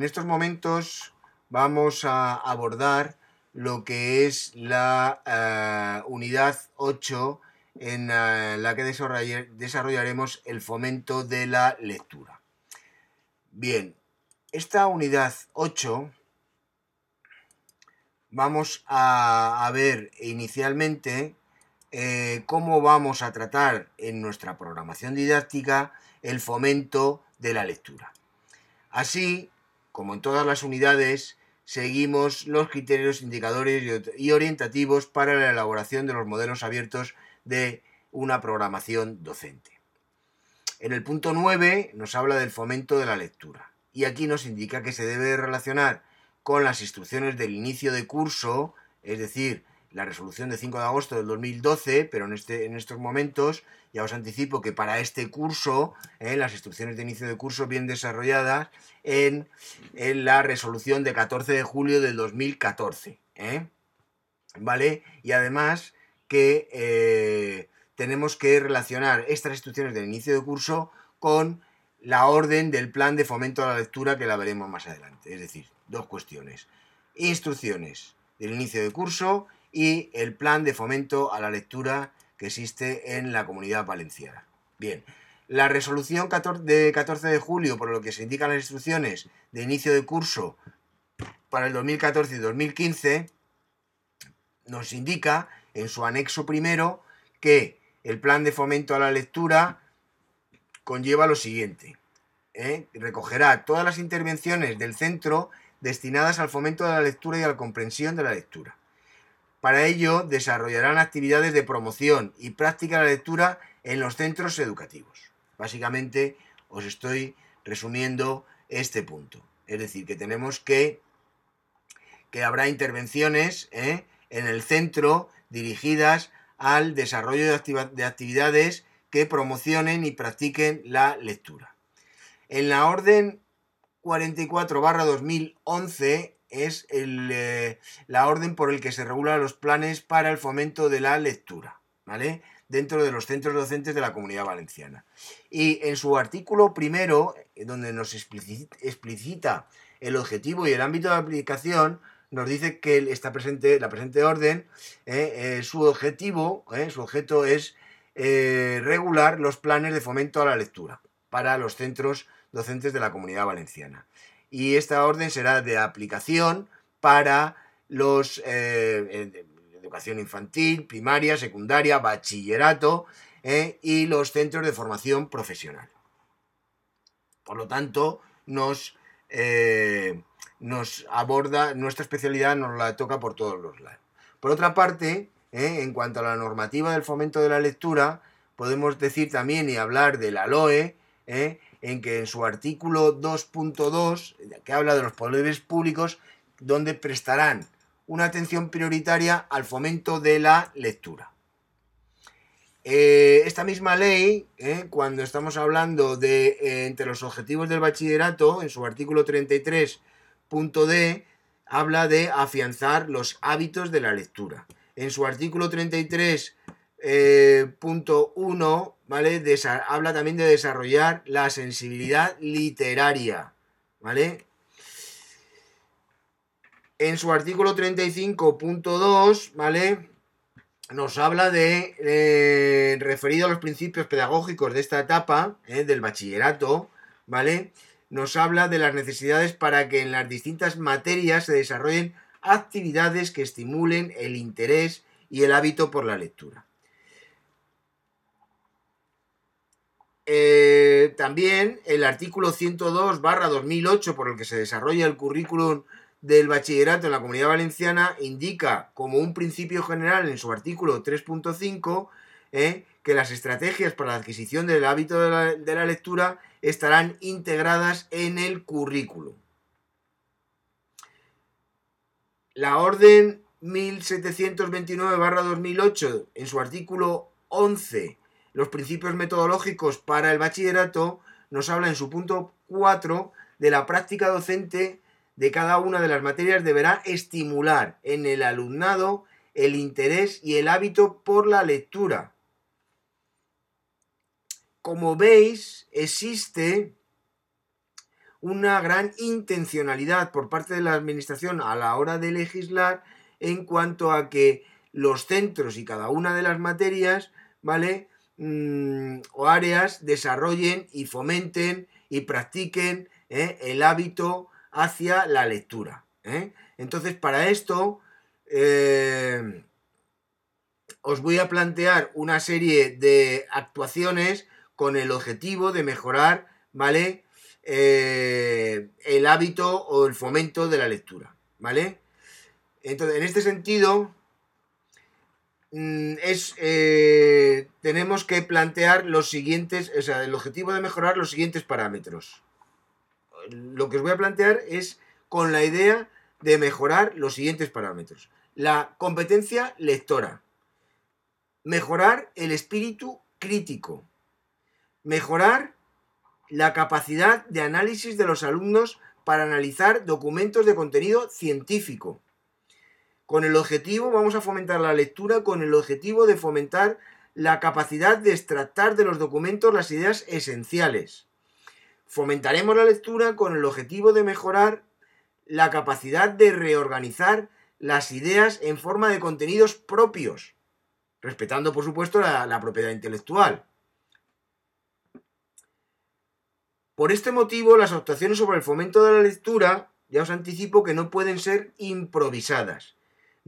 En estos momentos vamos a abordar lo que es la eh, unidad 8 en eh, la que desarrollaremos el fomento de la lectura. Bien, esta unidad 8 vamos a, ver inicialmente eh, cómo vamos a tratar en nuestra programación didáctica el fomento de la lectura. Así, como en todas las unidades, seguimos los criterios, indicadores y orientativos para la elaboración de los modelos abiertos de una programación docente. En el punto 9 nos habla del fomento de la lectura y aquí nos indica que se debe relacionar con las instrucciones del inicio de curso, es decir, la resolución de 5 de agosto del 2012, pero en, este, en estos momentos ya os anticipo que para este curso, eh, las instrucciones de inicio de curso bien desarrolladas en, la resolución de 14 de julio del 2014. ¿eh? ¿Vale? Y además que eh, tenemos que relacionar estas instrucciones del inicio de curso con la orden del plan de fomento a la lectura que la veremos más adelante. Es decir, dos cuestiones. Instrucciones del inicio de curso y el plan de fomento a la lectura que existe en la comunidad valenciana. Bien, la resolución de 14 de julio, por lo que se indican las instrucciones de inicio de curso para el 2014 y 2015, nos indica en su anexo primero que el plan de fomento a la lectura conlleva lo siguiente. ¿eh? Recogerá todas las intervenciones del centro destinadas al fomento de la lectura y a la comprensión de la lectura. Para ello, desarrollarán actividades de promoción y práctica de la lectura en los centros educativos. Básicamente, os estoy resumiendo este punto. Es decir, que tenemos que, que habrá intervenciones ¿eh? en el centro dirigidas al desarrollo de, actividades que promocionen y practiquen la lectura. En la orden 44 2011 es eh, la orden por el que se regulan los planes para el fomento de la lectura, ¿vale? Dentro de los centros docentes de la comunidad valenciana. Y en su artículo primero, eh, donde nos explicita el objetivo y el ámbito de aplicación, nos dice que está presente, la presente orden, eh, su objetivo, su objeto es regular los planes de fomento a la lectura para los centros docentes de la comunidad valenciana y esta orden será de aplicación para los eh, educación infantil, primaria, secundaria, bachillerato eh, y los centros de formación profesional. Por lo tanto, nos, eh, nos aborda, nuestra especialidad nos la toca por todos los lados. Por otra parte, en cuanto a la normativa del fomento de la lectura, podemos decir también y hablar de la LOE, en que en su artículo 2.2, que habla de los poderes públicos, donde prestarán una atención prioritaria al fomento de la lectura. Eh, esta misma ley, eh, cuando estamos hablando de eh, entre los objetivos del bachillerato, en su artículo 33.d, habla de afianzar los hábitos de la lectura. En su artículo 33.1 ¿vale? habla también de desarrollar la sensibilidad literaria, ¿vale? En su artículo 35.2, ¿vale? Nos habla de, referido a los principios pedagógicos de esta etapa, ¿eh? del bachillerato, ¿vale? Nos habla de las necesidades para que en las distintas materias se desarrollen actividades que estimulen el interés y el hábito por la lectura. Eh, también el artículo 102 barra 2008 por el que se desarrolla el currículum del bachillerato en la comunidad valenciana indica como un principio general en su artículo 3.5 eh, que las estrategias para la adquisición del hábito de la, de la lectura estarán integradas en el currículum. La orden 1729-2008, en su artículo 11, los principios metodológicos para el bachillerato, nos habla en su punto 4 de la práctica docente de cada una de las materias deberá estimular en el alumnado el interés y el hábito por la lectura. Como veis, existe una gran intencionalidad por parte de la Administración a la hora de legislar en cuanto a que los centros y cada una de las materias, ¿vale? Mm, o áreas desarrollen y fomenten y practiquen ¿eh? el hábito hacia la lectura. ¿eh? Entonces, para esto, eh, os voy a plantear una serie de actuaciones con el objetivo de mejorar, ¿vale? el hábito o el fomento de la lectura, ¿vale? Entonces, en este sentido, mm, es, tenemos que plantear los siguientes, o sea, el objetivo de mejorar los siguientes parámetros lo que os voy a plantear es con la idea de mejorar los siguientes parámetros. La competencia lectora. Mejorar el espíritu crítico. Mejorar la capacidad de análisis de los alumnos para analizar documentos de contenido científico. Con el objetivo, vamos a fomentar la lectura con el objetivo de fomentar la capacidad de extractar de los documentos las ideas esenciales. Fomentaremos la lectura con el objetivo de mejorar la capacidad de reorganizar las ideas en forma de contenidos propios, respetando por supuesto la, propiedad intelectual. Por este motivo, las actuaciones sobre el fomento de la lectura, ya os anticipo que no pueden ser improvisadas,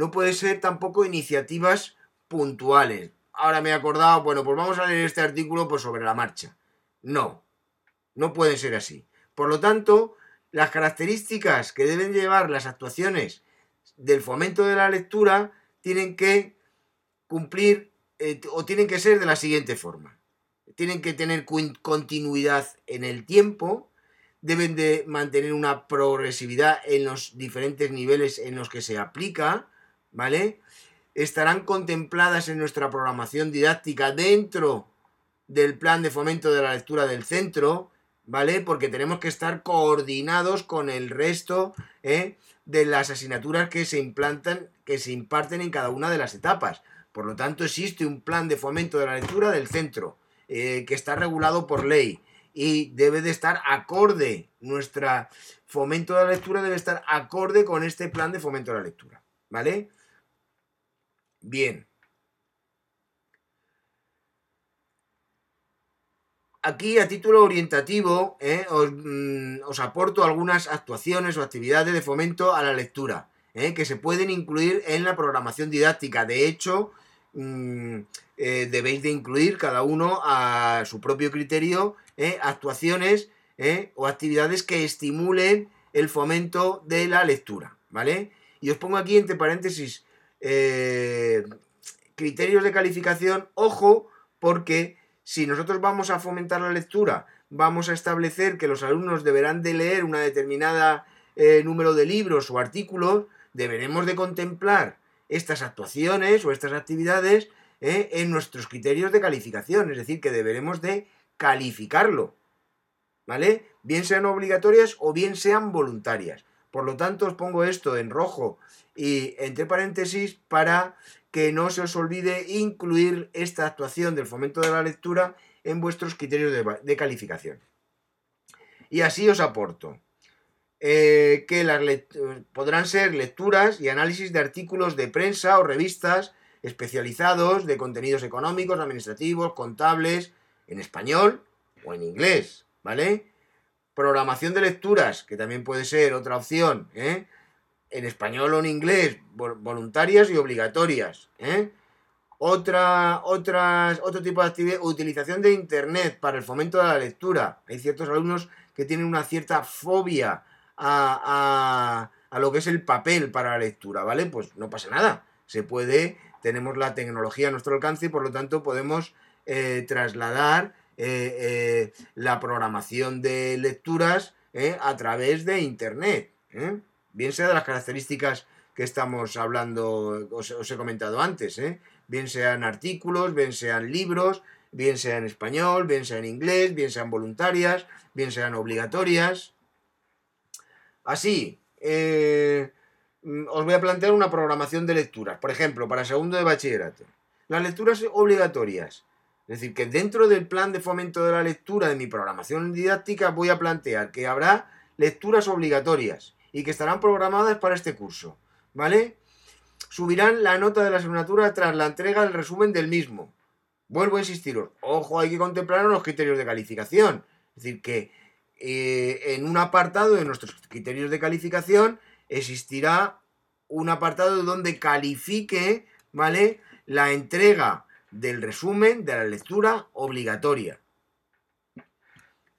no pueden ser tampoco iniciativas puntuales. Ahora me he acordado, bueno, pues vamos a leer este artículo pues, sobre la marcha. No, no puede ser así. Por lo tanto, las características que deben llevar las actuaciones del fomento de la lectura tienen que cumplir eh, o tienen que ser de la siguiente forma. Tienen que tener continuidad en el tiempo, deben de mantener una progresividad en los diferentes niveles en los que se aplica, ¿vale? Estarán contempladas en nuestra programación didáctica dentro del plan de fomento de la lectura del centro, ¿vale? Porque tenemos que estar coordinados con el resto ¿eh? de las asignaturas que se implantan, que se imparten en cada una de las etapas. Por lo tanto, existe un plan de fomento de la lectura del centro, eh, que está regulado por ley y debe de estar acorde, nuestra fomento de la lectura debe estar acorde con este plan de fomento de la lectura, ¿vale? Bien. Aquí, a título orientativo, eh, mm, os, aporto algunas actuaciones o actividades de fomento a la lectura, eh, que se pueden incluir en la programación didáctica. De hecho, mm, eh, debéis de incluir cada uno a su propio criterio actuaciones o actividades que estimulen el fomento de la lectura, ¿vale? Y os pongo aquí entre paréntesis criterios de calificación, ojo, porque si nosotros vamos a fomentar la lectura, vamos a establecer que los alumnos deberán de leer una determinada eh, número de libros o artículos, deberemos de contemplar estas actuaciones o estas actividades eh, en nuestros criterios de calificación, es decir, que deberemos de calificarlo, ¿vale? Bien sean obligatorias o bien sean voluntarias. Por lo tanto, os pongo esto en rojo y entre paréntesis para que no se os olvide incluir esta actuación del fomento de la lectura en vuestros criterios de, calificación. Y así os aporto eh, que las podrán ser lecturas y análisis de artículos de prensa o revistas especializados de contenidos económicos, administrativos, contables, en español o en inglés, ¿vale? Programación de lecturas, que también puede ser otra opción, ¿eh? En español o en inglés, voluntarias y obligatorias. ¿eh? Otra, otras, otro tipo de actividad, utilización de Internet para el fomento de la lectura. Hay ciertos alumnos que tienen una cierta fobia a, lo que es el papel para la lectura, ¿vale? Pues no pasa nada. Se puede, tenemos la tecnología a nuestro alcance y por lo tanto podemos eh, trasladar eh, la programación de lecturas a través de Internet bien sea de las características que estamos hablando, os, he comentado antes, ¿eh? bien sean artículos, bien sean libros, bien sea en español, bien sea en inglés, bien sean voluntarias, bien sean obligatorias. Así, eh, os voy a plantear una programación de lecturas, por ejemplo, para segundo de bachillerato. Las lecturas obligatorias. Es decir, que dentro del plan de fomento de la lectura de mi programación didáctica voy a plantear que habrá lecturas obligatorias y que estarán programadas para este curso, ¿vale? Subirán la nota de la asignatura tras la entrega del resumen del mismo. Vuelvo a insistiros, ojo, hay que contemplar los criterios de calificación. Es decir, que eh, en un apartado de nuestros criterios de calificación existirá un apartado donde califique, ¿vale? La entrega del resumen de la lectura obligatoria.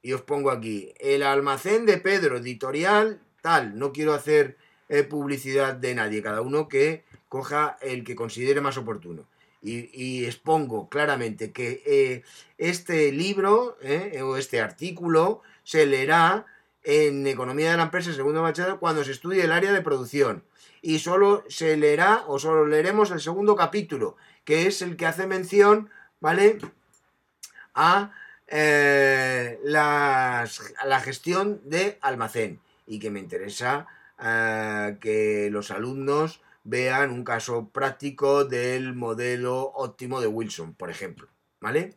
Y os pongo aquí, el almacén de Pedro, editorial, no quiero hacer eh, publicidad de nadie, cada uno que coja el que considere más oportuno y, expongo claramente que eh, este libro eh, o este artículo se leerá en Economía de la Empresa, segundo bachillerato, cuando se estudie el área de producción. Y solo se leerá o solo leeremos el segundo capítulo, que es el que hace mención, ¿vale? A la gestión de almacén. Y que me interesa que los alumnos vean un caso práctico del modelo óptimo de Wilson, por ejemplo. ¿Vale?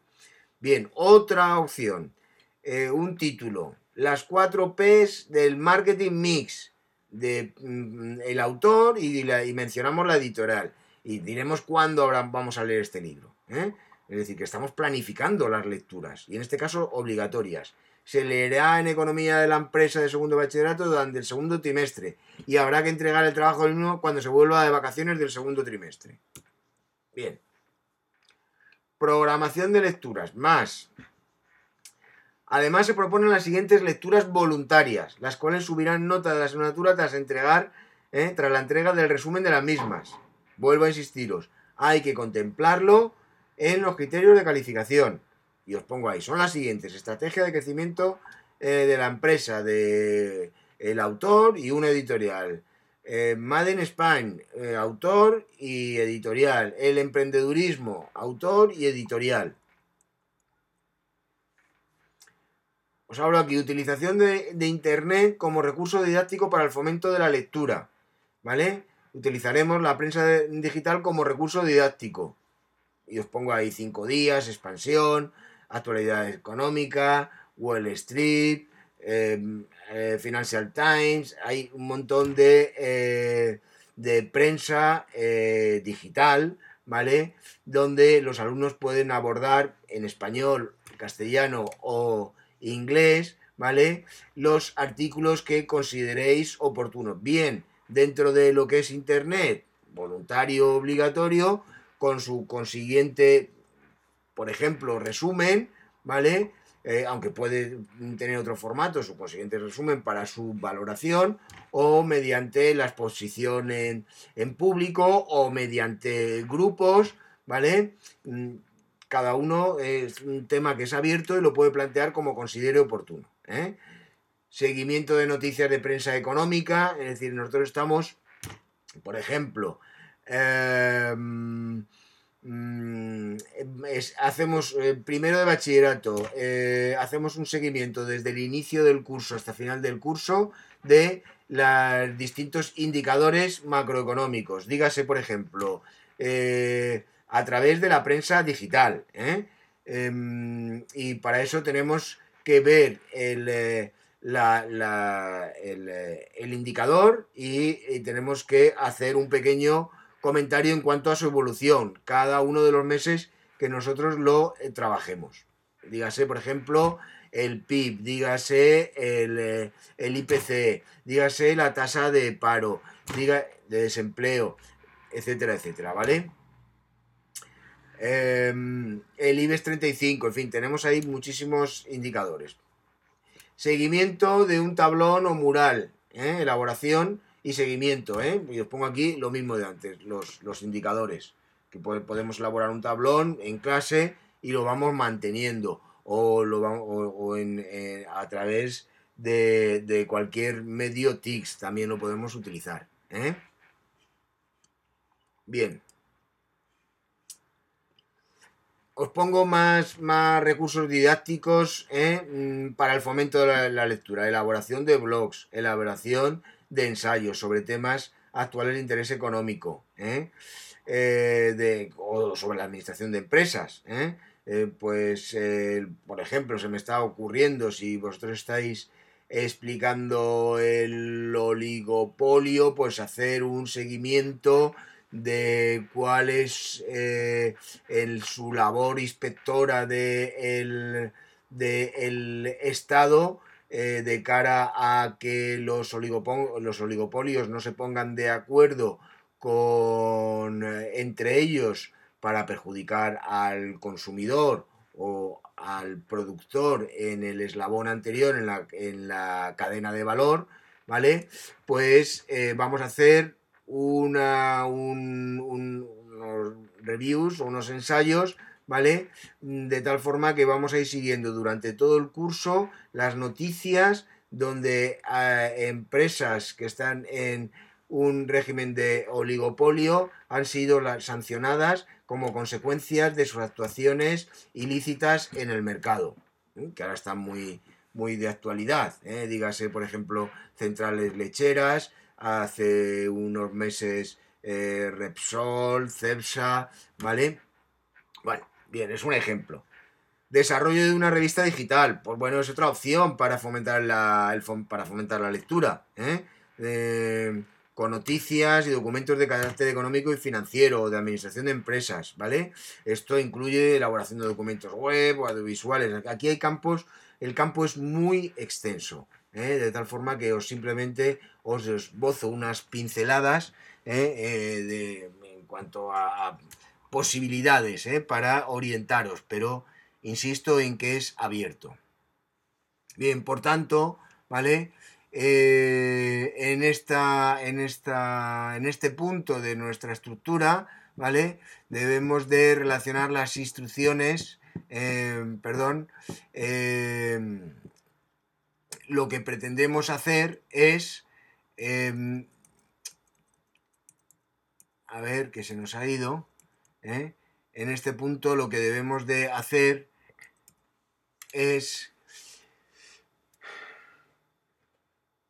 Bien, otra opción. Eh, un título. Las cuatro P's del marketing mix. De, mm, el autor y, mencionamos la editorial. Y diremos cuándo vamos a leer este libro. ¿eh? Es decir, que estamos planificando las lecturas. Y en este caso, obligatorias se leerá en economía de la empresa de segundo bachillerato durante el segundo trimestre y habrá que entregar el trabajo del mismo cuando se vuelva de vacaciones del segundo trimestre. Bien. Programación de lecturas. Más. Además se proponen las siguientes lecturas voluntarias, las cuales subirán nota de la asignatura tras entregar, eh, tras la entrega del resumen de las mismas. Vuelvo a insistiros, hay que contemplarlo en los criterios de calificación y os pongo ahí, son las siguientes. Estrategia de crecimiento eh, de la empresa, de el autor y una editorial. Eh, Made in Spain, eh, autor y editorial. El emprendedurismo, autor y editorial. Os hablo aquí, utilización de, de, Internet como recurso didáctico para el fomento de la lectura. ¿Vale? Utilizaremos la prensa digital como recurso didáctico. Y os pongo ahí cinco días, expansión, actualidad económica, Wall Street, em, eh, Financial Times, hay un montón de, eh, de prensa eh, digital, ¿vale? Donde los alumnos pueden abordar en español, castellano o inglés, ¿vale? Los artículos que consideréis oportunos. Bien, dentro de lo que es Internet, voluntario obligatorio, con su consiguiente por ejemplo, resumen, ¿vale? Eh, aunque puede tener otro formato, su consiguiente resumen para su valoración, o mediante la exposición en, público, o mediante grupos, ¿vale? Mm, cada uno es un tema que es abierto y lo puede plantear como considere oportuno. ¿eh? Seguimiento de noticias de prensa económica, es decir, nosotros estamos, por ejemplo, eh, Mm, hacemos eh, primero de bachillerato, eh, hacemos un seguimiento desde el inicio del curso hasta final del curso de los distintos indicadores macroeconómicos. Dígase, por ejemplo, eh, a través de la prensa digital. Em, y para eso tenemos que ver el, el, indicador y tenemos que hacer un pequeño comentario en cuanto a su evolución, cada uno de los meses que nosotros lo eh, trabajemos. Dígase, por ejemplo, el PIB, dígase el, eh, IPC, dígase la tasa de paro, diga, de desempleo, etcétera, etcétera, ¿vale? Em, el IBEX 35, en fin, tenemos ahí muchísimos indicadores. Seguimiento de un tablón o mural, ¿eh? elaboración y seguimiento, ¿eh? Y os pongo aquí lo mismo de antes, los, indicadores, que podemos elaborar un tablón en clase y lo vamos manteniendo, o, lo o, en, a través de, cualquier medio TICS también lo podemos utilizar. ¿eh? Bien. Os pongo más, más recursos didácticos ¿eh? mm, para el fomento de la, la lectura, elaboración de blogs, elaboración de ensayos sobre temas actuales de interés económico, ¿eh? Eh, de, o sobre la administración de empresas. ¿eh? pues, por ejemplo, se me está ocurriendo, si vosotros estáis explicando el oligopolio, pues hacer un seguimiento de cuál es eh, su labor inspectora de el, Estado eh, de cara a que los, los oligopolios no se pongan de acuerdo con, eh, entre ellos para perjudicar al consumidor o al productor en el eslabón anterior, en la, en la cadena de valor, ¿vale? Pues eh, vamos a hacer una, unos reviews o unos ensayos, ¿vale? De tal forma que vamos a ir siguiendo durante todo el curso las noticias donde eh, empresas que están en un régimen de oligopolio han sido sancionadas como consecuencias de sus actuaciones ilícitas en el mercado, ¿eh? que ahora están muy, muy de actualidad. ¿eh? Dígase, por ejemplo, centrales lecheras, hace unos meses eh, Repsol, Cepsa, ¿vale? Bueno, bien, es un ejemplo. Desarrollo de una revista digital, pues bueno, es otra opción para fomentar la, el, para fomentar la lectura. ¿eh? con noticias y documentos de carácter económico y financiero o de administración de empresas, ¿vale? Esto incluye elaboración de documentos web o audiovisuales. Aquí hay campos, el campo es muy extenso, ¿eh? de tal forma que os simplemente os esbozo unas pinceladas ¿eh? En cuanto a posibilidades para orientaros, pero insisto en que es abierto. Bien, por tanto, ¿vale? Eh, en, esta, en, esta, en este punto de nuestra estructura, ¿vale? Debemos de relacionar las instrucciones, eh, perdón, eh, lo que pretendemos hacer es, a ver, que se nos ha ido, en este punto lo que debemos de hacer es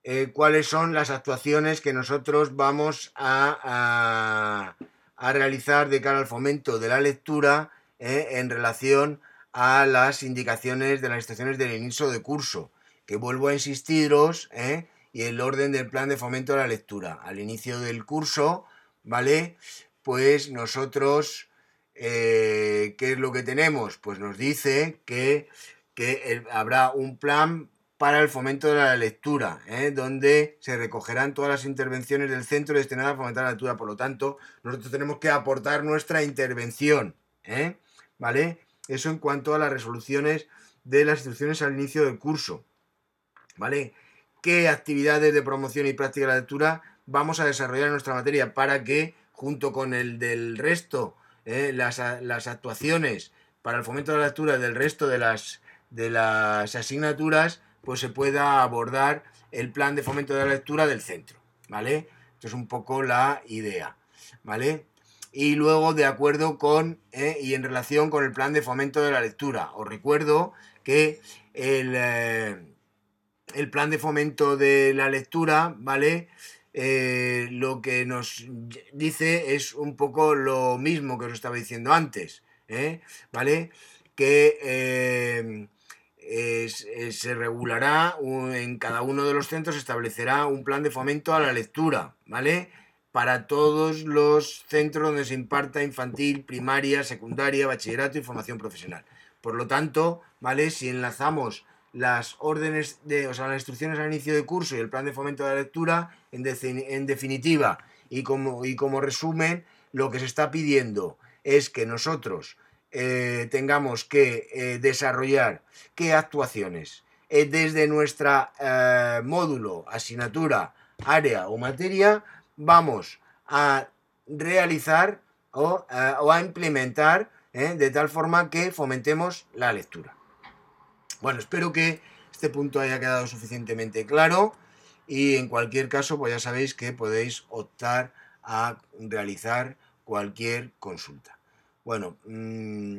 Eh, cuáles son las actuaciones que nosotros vamos a, realizar de cara al fomento de la lectura eh, en relación a las indicaciones de las instrucciones del inicio de curso, que vuelvo a insistiros, eh, y el orden del plan de fomento de la lectura. Al inicio del curso, ¿vale? Pues nosotros, ¿qué es lo que tenemos? Pues nos dice que, que habrá un plan para el fomento de la lectura, ¿eh? donde se recogerán todas las intervenciones del centro destinadas a fomentar la lectura. Por lo tanto, nosotros tenemos que aportar nuestra intervención. ¿eh? ¿Vale? Eso en cuanto a las resoluciones de las instrucciones al inicio del curso. ¿Vale? ¿Qué actividades de promoción y práctica de la lectura vamos a desarrollar en nuestra materia para que, junto con el del resto, ¿eh? las, las actuaciones para el fomento de la lectura del resto de las, de las asignaturas, pues se pueda abordar el plan de fomento de la lectura del centro, ¿vale? Esto es un poco la idea, ¿vale? Y luego, de acuerdo con eh, y en relación con el plan de fomento de la lectura, os recuerdo que el, eh, el plan de fomento de la lectura, ¿vale? Eh, lo que nos dice es un poco lo mismo que os estaba diciendo antes, ¿vale? Que eh, se regulará en cada uno de los centros, se establecerá un plan de fomento a la lectura, ¿vale? Para todos los centros donde se imparta infantil, primaria, secundaria, bachillerato y formación profesional. Por lo tanto, ¿vale? Si enlazamos las órdenes de, o sea, las instrucciones al inicio de curso y el plan de fomento de la lectura, en, en definitiva, y como, y como resumen, lo que se está pidiendo es que nosotros eh, tengamos que eh, desarrollar qué actuaciones eh, desde nuestra módulo, asignatura, área o materia vamos a realizar o, o a implementar de tal forma que fomentemos la lectura. Bueno, espero que este punto haya quedado suficientemente claro y en cualquier caso, pues ya sabéis que podéis optar a realizar cualquier consulta. Bueno, mm,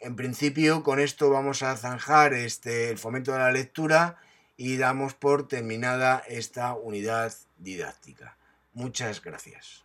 en principio con esto vamos a zanjar este, el fomento de la lectura y damos por terminada esta unidad didáctica. Muchas gracias.